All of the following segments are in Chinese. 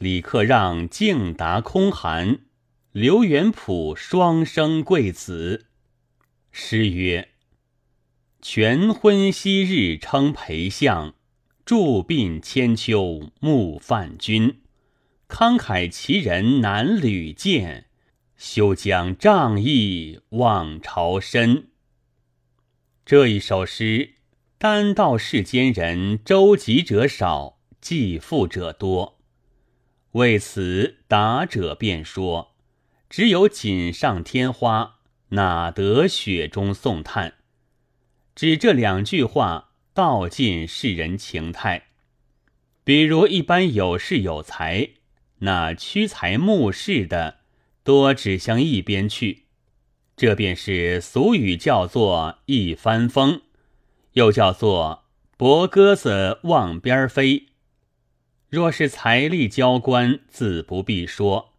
李克让敬答空寒，刘元溥双生贵子。诗曰：“全婚昔日称陪相，著鬓千秋慕范君。慷慨其人难屡见，休将仗义望朝身。”这一首诗，单道世间人周集者少，寄赋者多。为此，答者便说：“只有锦上添花，哪得雪中送炭？”指这两句话道尽世人情态。比如一般有势有才，那屈才慕士的，多指向一边去。这便是俗语，叫做一帆风，又叫做博鸽子望边飞。若是财力交关，自不必说；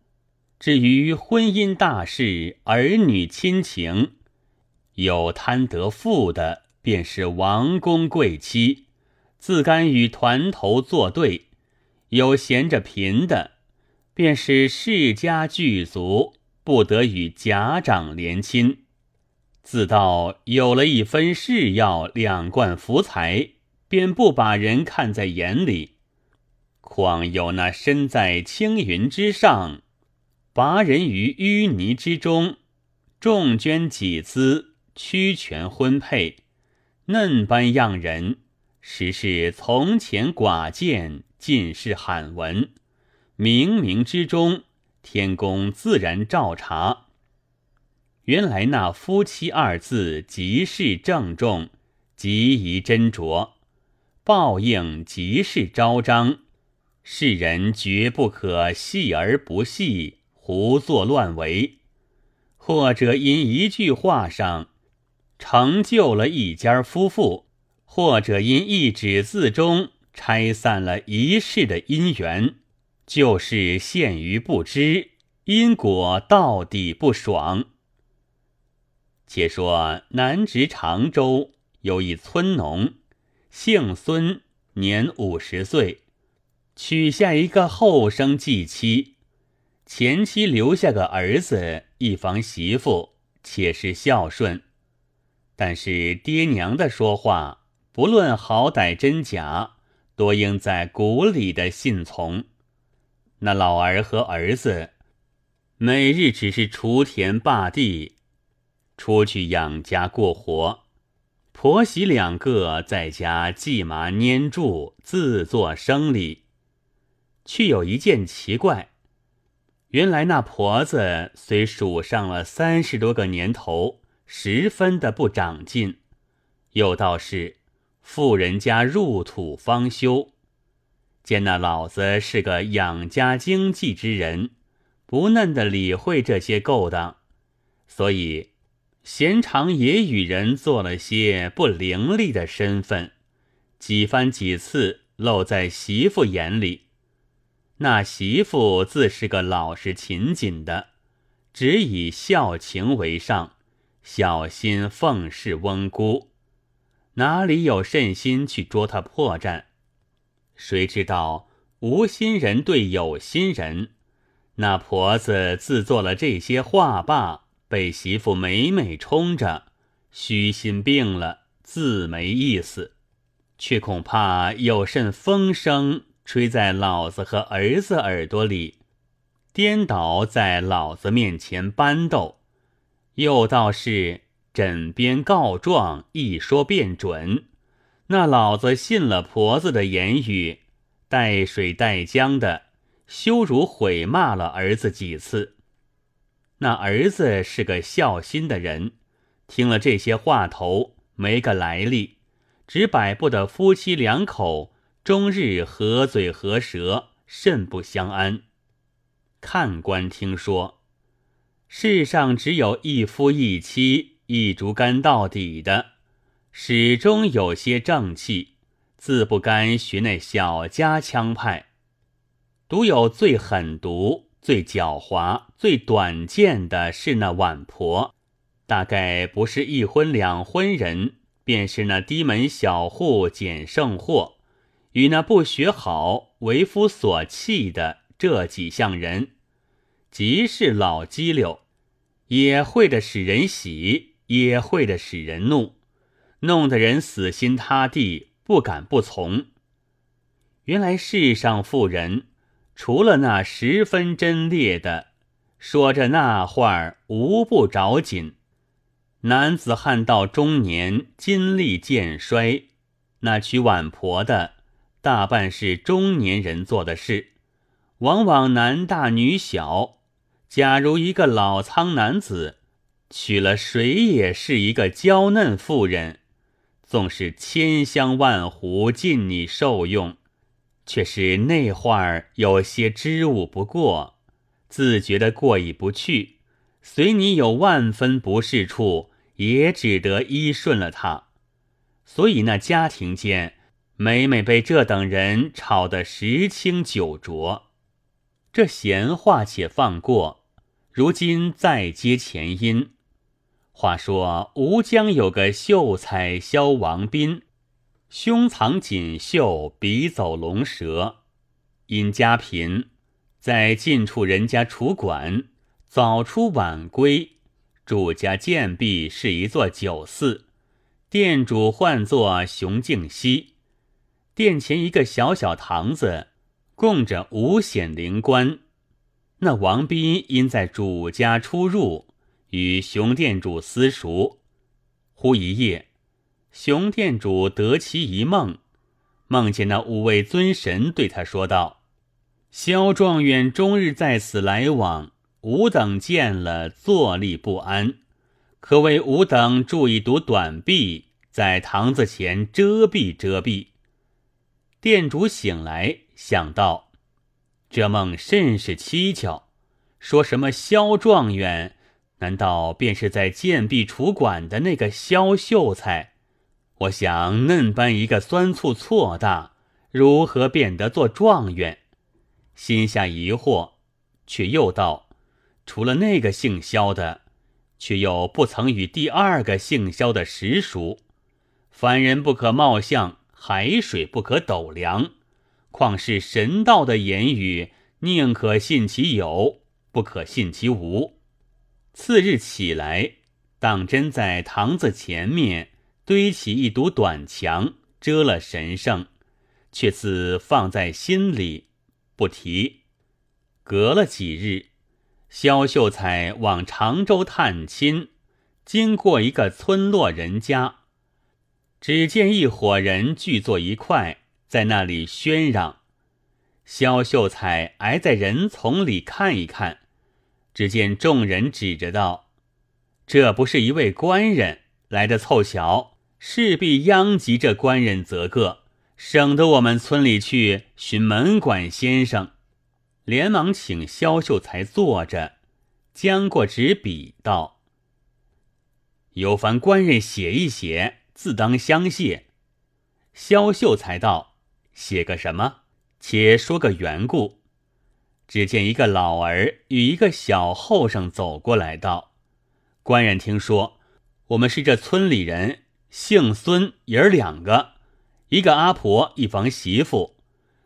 至于婚姻大事、儿女亲情，有贪得富的，便是王公贵妻，自甘与团头作对；有闲着贫的，便是世家巨族，不得与家长连亲。自道有了一分势要，两贯福财，便不把人看在眼里。况有那身在青云之上，拔人于淤泥之中，重捐己资，屈权婚配，嫩般样人，实是从前寡见，尽是罕闻。冥冥之中，天公自然照察。原来那夫妻二字，极是郑重，极宜斟酌，报应极是昭彰。世人绝不可细而不细，胡作乱为，或者因一句话上成就了一家夫妇，或者因一纸字中拆散了一世的姻缘，就是陷于不知，因果到底不爽。且说南直常州有一村农，姓孙，年五十岁。娶下一个后生继妻，前妻留下个儿子，一房媳妇，且是孝顺。但是爹娘的说话，不论好歹真假，多应在骨里的信从。那老儿和儿子，每日只是锄田霸地，出去养家过活；婆媳两个在家系麻粘柱，自作生理。却有一件奇怪，原来那婆子虽数上了三十多个年头，十分的不长进，又倒是富人家入土方休。见那老子是个养家经济之人，不嫩的理会这些勾当，所以闲常也与人做了些不伶俐的身份，几番几次露在媳妇眼里。那媳妇自是个老实勤谨的，只以孝情为上，小心奉侍翁姑，哪里有甚心去捉他破绽？谁知道无心人对有心人，那婆子自做了这些话罢，被媳妇每每冲着，虚心病了，自没意思，却恐怕有甚风声。吹在老子和儿子耳朵里，颠倒在老子面前搬斗，又倒是枕边告状，一说便准。那老子信了婆子的言语，带水带浆的羞辱毁骂了儿子几次。那儿子是个孝心的人，听了这些话头，没个来历，只摆不得夫妻两口。终日合嘴合舌，甚不相安。看官听说，世上只有一夫一妻、一竹竿到底的，始终有些正气，自不甘学那小家枪派。独有最狠毒、最狡猾、最短见的是那晚婆，大概不是一婚两婚人，便是那低门小户捡剩货。与那不学好、为夫所弃的这几项人，即是老激溜，也会的使人喜，也会的使人怒，弄得人死心塌地，不敢不从。原来世上妇人，除了那十分贞烈的，说着那话儿无不着紧；男子汉到中年，筋力渐衰，那娶晚婆的，大半是中年人做的事。往往男大女小，假如一个老苍男子娶了谁，也是一个娇嫩妇人，纵是千香万壶尽你受用，却是那话儿有些支吾不过，自觉得过意不去。随你有万分不是处，也只得依顺了他。所以那家庭间，每每被这等人吵得十清九浊。这闲话且放过，如今再接前因。话说吴江有个秀才萧王斌，胸藏锦绣，笔走龙蛇，因家贫，在近处人家楚馆，早出晚归。主家建壁是一座酒肆，店主唤作熊敬熙，殿前一个小小堂子。供着五显灵官，那王斌因在主家出入，与熊店主私熟。忽一夜，熊店主得其一梦，梦见那五位尊神对他说道：“萧状元终日在此来往，吾等见了坐立不安，可为吾等筑一堵短壁，在堂子前遮蔽遮蔽。”店主醒来。想到这梦甚是蹊跷，说什么萧状元，难道便是在建壁厨馆的那个萧秀才？我想嫩般一个酸醋错大，如何变得做状元？心下疑惑，却又道：除了那个姓萧的，却又不曾与第二个姓萧的实熟。凡人不可貌相，海水不可斗量。况是神道的言语，宁可信其有，不可信其无。次日起来，当真在堂子前面堆起一堵短墙，遮了神圣，却自放在心里，不提。隔了几日，萧秀才往常州探亲，经过一个村落人家，只见一伙人聚坐一块。在那里喧嚷，萧秀才挨在人丛里看一看，只见众人指着道：“这不是一位官人来的凑巧，势必殃及这官人则个，省得我们村里去寻门管先生。”连忙请萧秀才坐着，将过纸笔道：“有凡官人写一写，自当相谢。”萧秀才道。写个什么？且说个缘故。只见一个老儿与一个小后生走过来道：“官人听说，我们是这村里人，姓孙，爷儿两个，一个阿婆，一房媳妇。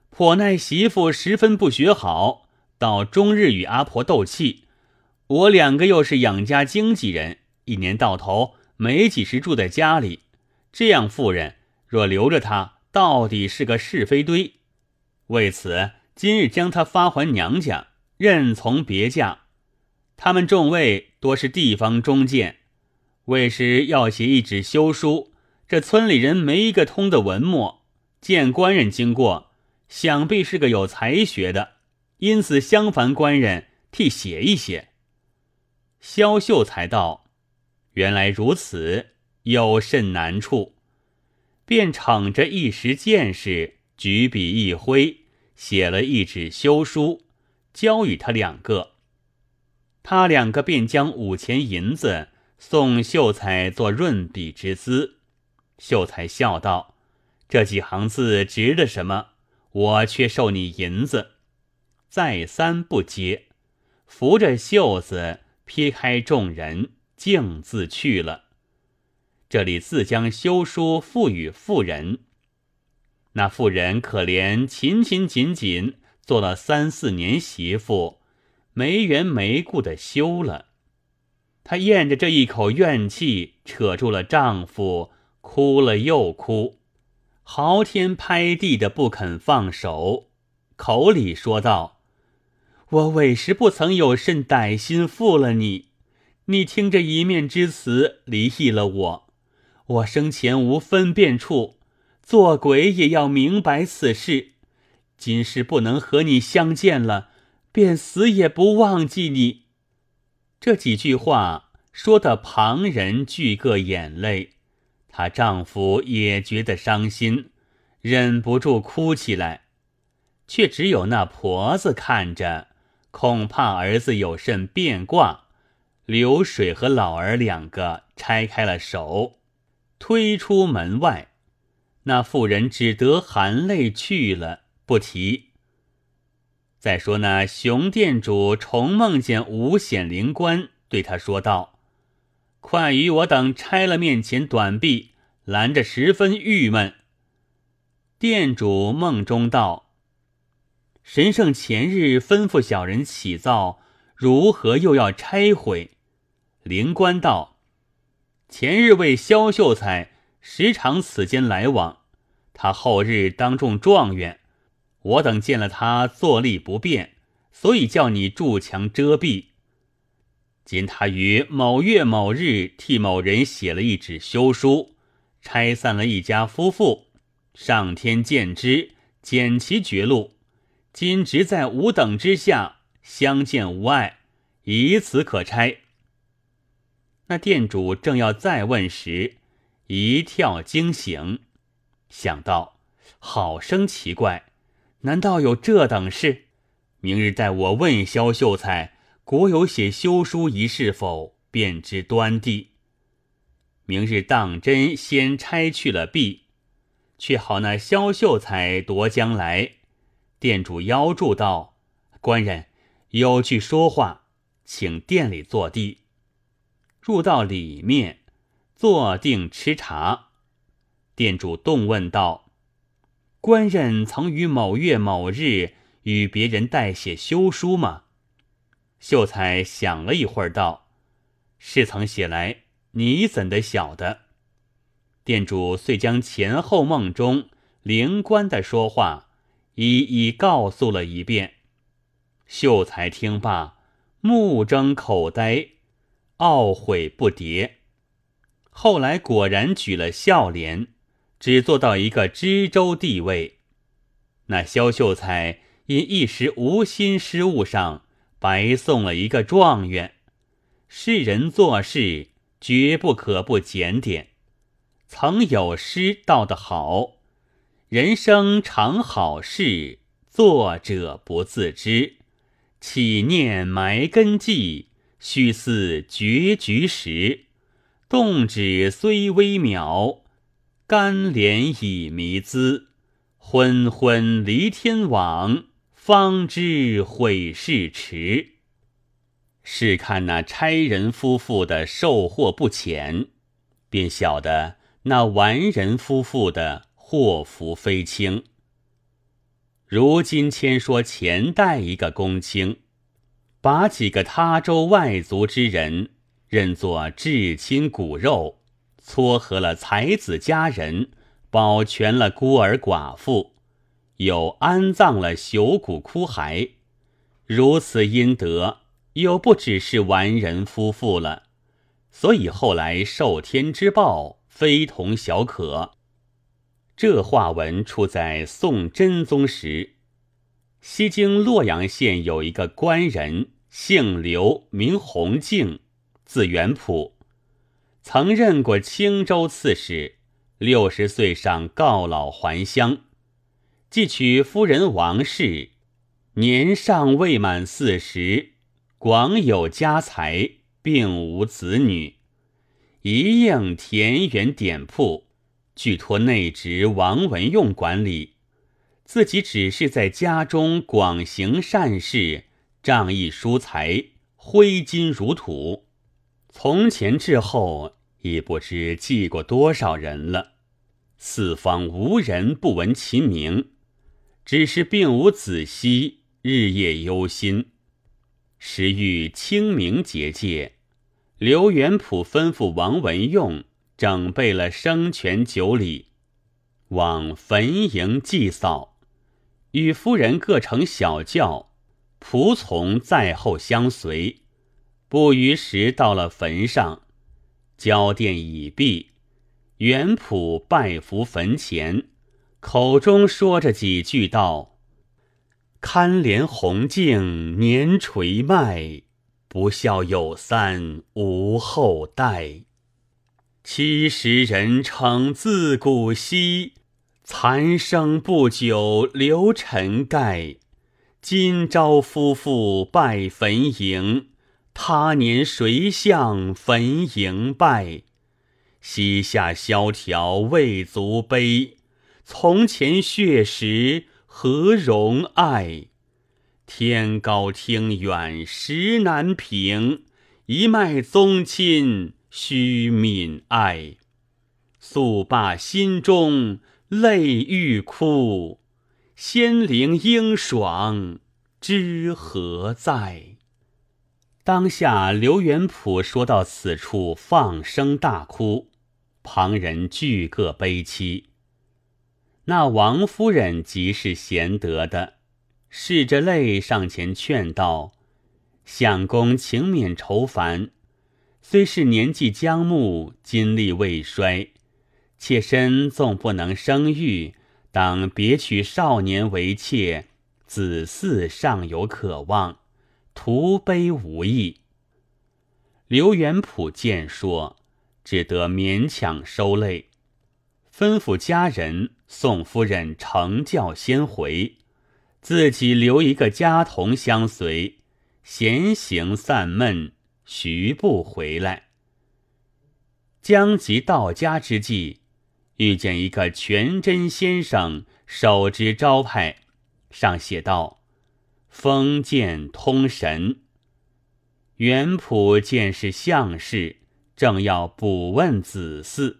婆奈媳妇十分不学好，到终日与阿婆斗气。我两个又是养家经纪人，一年到头没几时住在家里。这样妇人若留着她。”到底是个是非堆，为此今日将他发还娘家，任从别嫁。他们众位多是地方中见，为时要写一纸休书。这村里人没一个通的文墨，见官人经过，想必是个有才学的，因此相烦官人替写一写。萧秀才道：“原来如此，有甚难处？”便逞着一时见识，举笔一挥，写了一纸休书，交与他两个。他两个便将五钱银子送秀才做润笔之资。秀才笑道：“这几行字值得什么？我却受你银子。”再三不接，扶着袖子撇开众人，径自去了。这里自将休书付与妇人，那妇人可怜，勤勤谨谨做了三四年媳妇，没缘没故的休了。她咽着这一口怨气，扯住了丈夫，哭了又哭，嚎天拍地的不肯放手，口里说道：“我委实不曾有甚歹心负了你，你听这一面之词离异了我，我生前无分辨处，做鬼也要明白此事。今时不能和你相见了，便死也不忘记你。”这几句话。说的旁人俱个眼泪，她丈夫也觉得伤心，忍不住哭起来，却只有那婆子看着，恐怕儿子有甚变卦。流水和老儿两个拆开了手，推出门外，那妇人只得含泪去了，不提。再说那熊店主重梦见五显灵官，对他说道。快与我等拆了面前短壁，拦着十分郁闷。店主梦中道：“神圣前日吩咐小人起造，如何又要拆毁？”灵官道：“前日为萧秀才时常此间来往，他后日当中状元，我等见了他坐立不便，所以叫你筑墙遮蔽。”今他于某月某日替某人写了一纸休书，拆散了一家夫妇。上天见之，减其绝路。今直在吾等之下，相见无碍，以此可拆。那店主正要再问时，一跳惊醒，想到好生奇怪，难道有这等事？明日待我问萧秀才。国有写休书一事否？便知端地。明日当真先拆去了壁，却好那萧秀才夺将来。店主邀住道：“官人有句说话，请店里坐地。”入到里面，坐定吃茶。店主动问道：“官人曾于某月某日与别人代写休书吗？”秀才想了一会儿，道：“是曾写来，你怎的晓得？”店主遂将前后梦中灵官的说话一一告诉了一遍。秀才听罢，目睁口呆，懊悔不迭。后来果然举了孝廉，只做到一个知州地位。那萧秀才因一时无心失误上。白送了一个状元，世人做事绝不可不检点。曾有诗道得好：“人生常好事，作者不自知。起念埋根迹，须似绝局时。动止虽微渺，甘怜已迷姿。昏昏离天网。”方知悔事迟。试看那差人夫妇的受祸不浅，便晓得那完人夫妇的祸福非轻。如今先说前代一个公卿，把几个他州外族之人认作至亲骨肉，撮合了才子佳人，保全了孤儿寡妇。又安葬了朽骨枯骸，如此阴德，又不只是完人夫妇了。所以后来受天之报，非同小可。这话文出在宋真宗时，西京洛阳县有一个官人，姓刘，名弘敬，字元溥，曾任过青州刺史。六十岁上告老还乡。既娶夫人王氏，年尚未满四十，广有家财，并无子女，一应田园典铺，俱托内侄王文用管理，自己只是在家中广行善事，仗义疏财，挥金如土。从前至后，已不知记过多少人了，四方无人不闻其名。只是并无子息，日夜忧心。时遇清明节戒，刘元溥吩咐王文用整备了生全酒礼，往坟茔祭扫，与夫人各乘小轿，仆从在后相随。不余时到了坟上，交奠已毕，元普拜伏坟前。口中说着几句道：“堪怜红镜年垂迈，不孝有三无后代。七十人称自古稀，残生不久留尘盖。今朝夫妇拜坟茔，他年谁向坟茔拜？膝下萧条未足悲。”从前血食何容爱？天高听远实难平。一脉宗亲须泯爱。宿罢心中泪欲哭。仙灵英爽知何在？当下刘元普说到此处，放声大哭，旁人俱各悲戚。那王夫人极是贤德的，拭着泪上前劝道：“相公，请免愁烦。虽是年纪将暮，精力未衰，妾身纵不能生育，当别娶少年为妾，子嗣尚有可望，徒悲无益。”刘元普见说，只得勉强收泪。吩咐家人送夫人乘轿先回，自己留一个家童相随，闲行散闷，徐步回来。将及到家之际，遇见一个全真先生手执招牌，上写道：“封建通神。”元普见是相士，正要补问子嗣。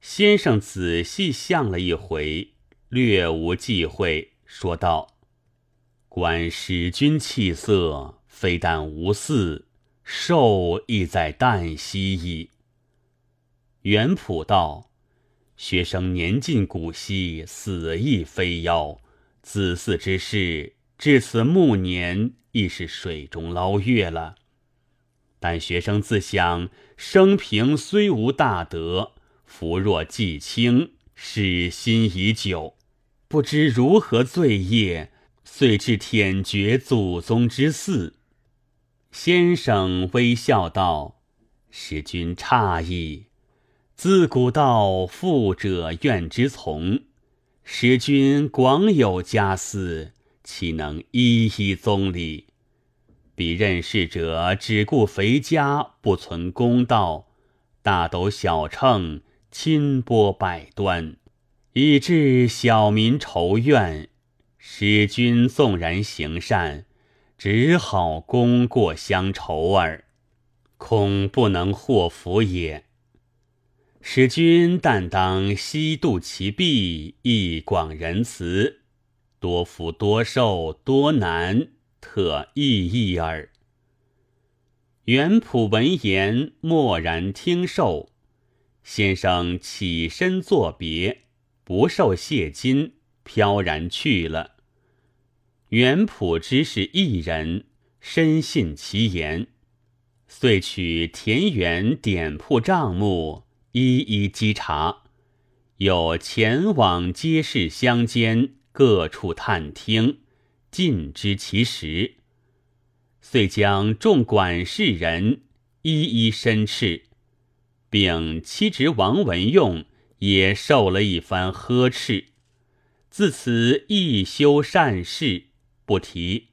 先生仔细相了一回，略无忌讳，说道：“观使君气色，非但无嗣，寿亦在旦夕矣。”元普道：“学生年近古稀，死亦非妖。子嗣之事，至此暮年，亦是水中捞月了。但学生自想，生平虽无大德。”福若既轻，使心已久，不知如何罪业，遂至舔绝祖宗之嗣。先生微笑道：“使君诧异，自古道富者怨之从，使君广有家私，岂能一一宗理？彼任事者只顾肥家，不存公道，大斗小秤。”清波百端，以致小民仇怨。使君纵然行善，只好功过相酬耳，恐不能获福也。使君但当悉度其弊，一广仁慈，多福多寿多难，特意义耳。元普闻言，默然听受。先生起身作别，不受谢金，飘然去了。元普知是一人，深信其言，遂取田园典铺账目，一一稽查，又前往街市乡间各处探听，尽知其实，遂将众管事人一一申斥。并妻侄王文用也受了一番呵斥，自此一修善事，不提。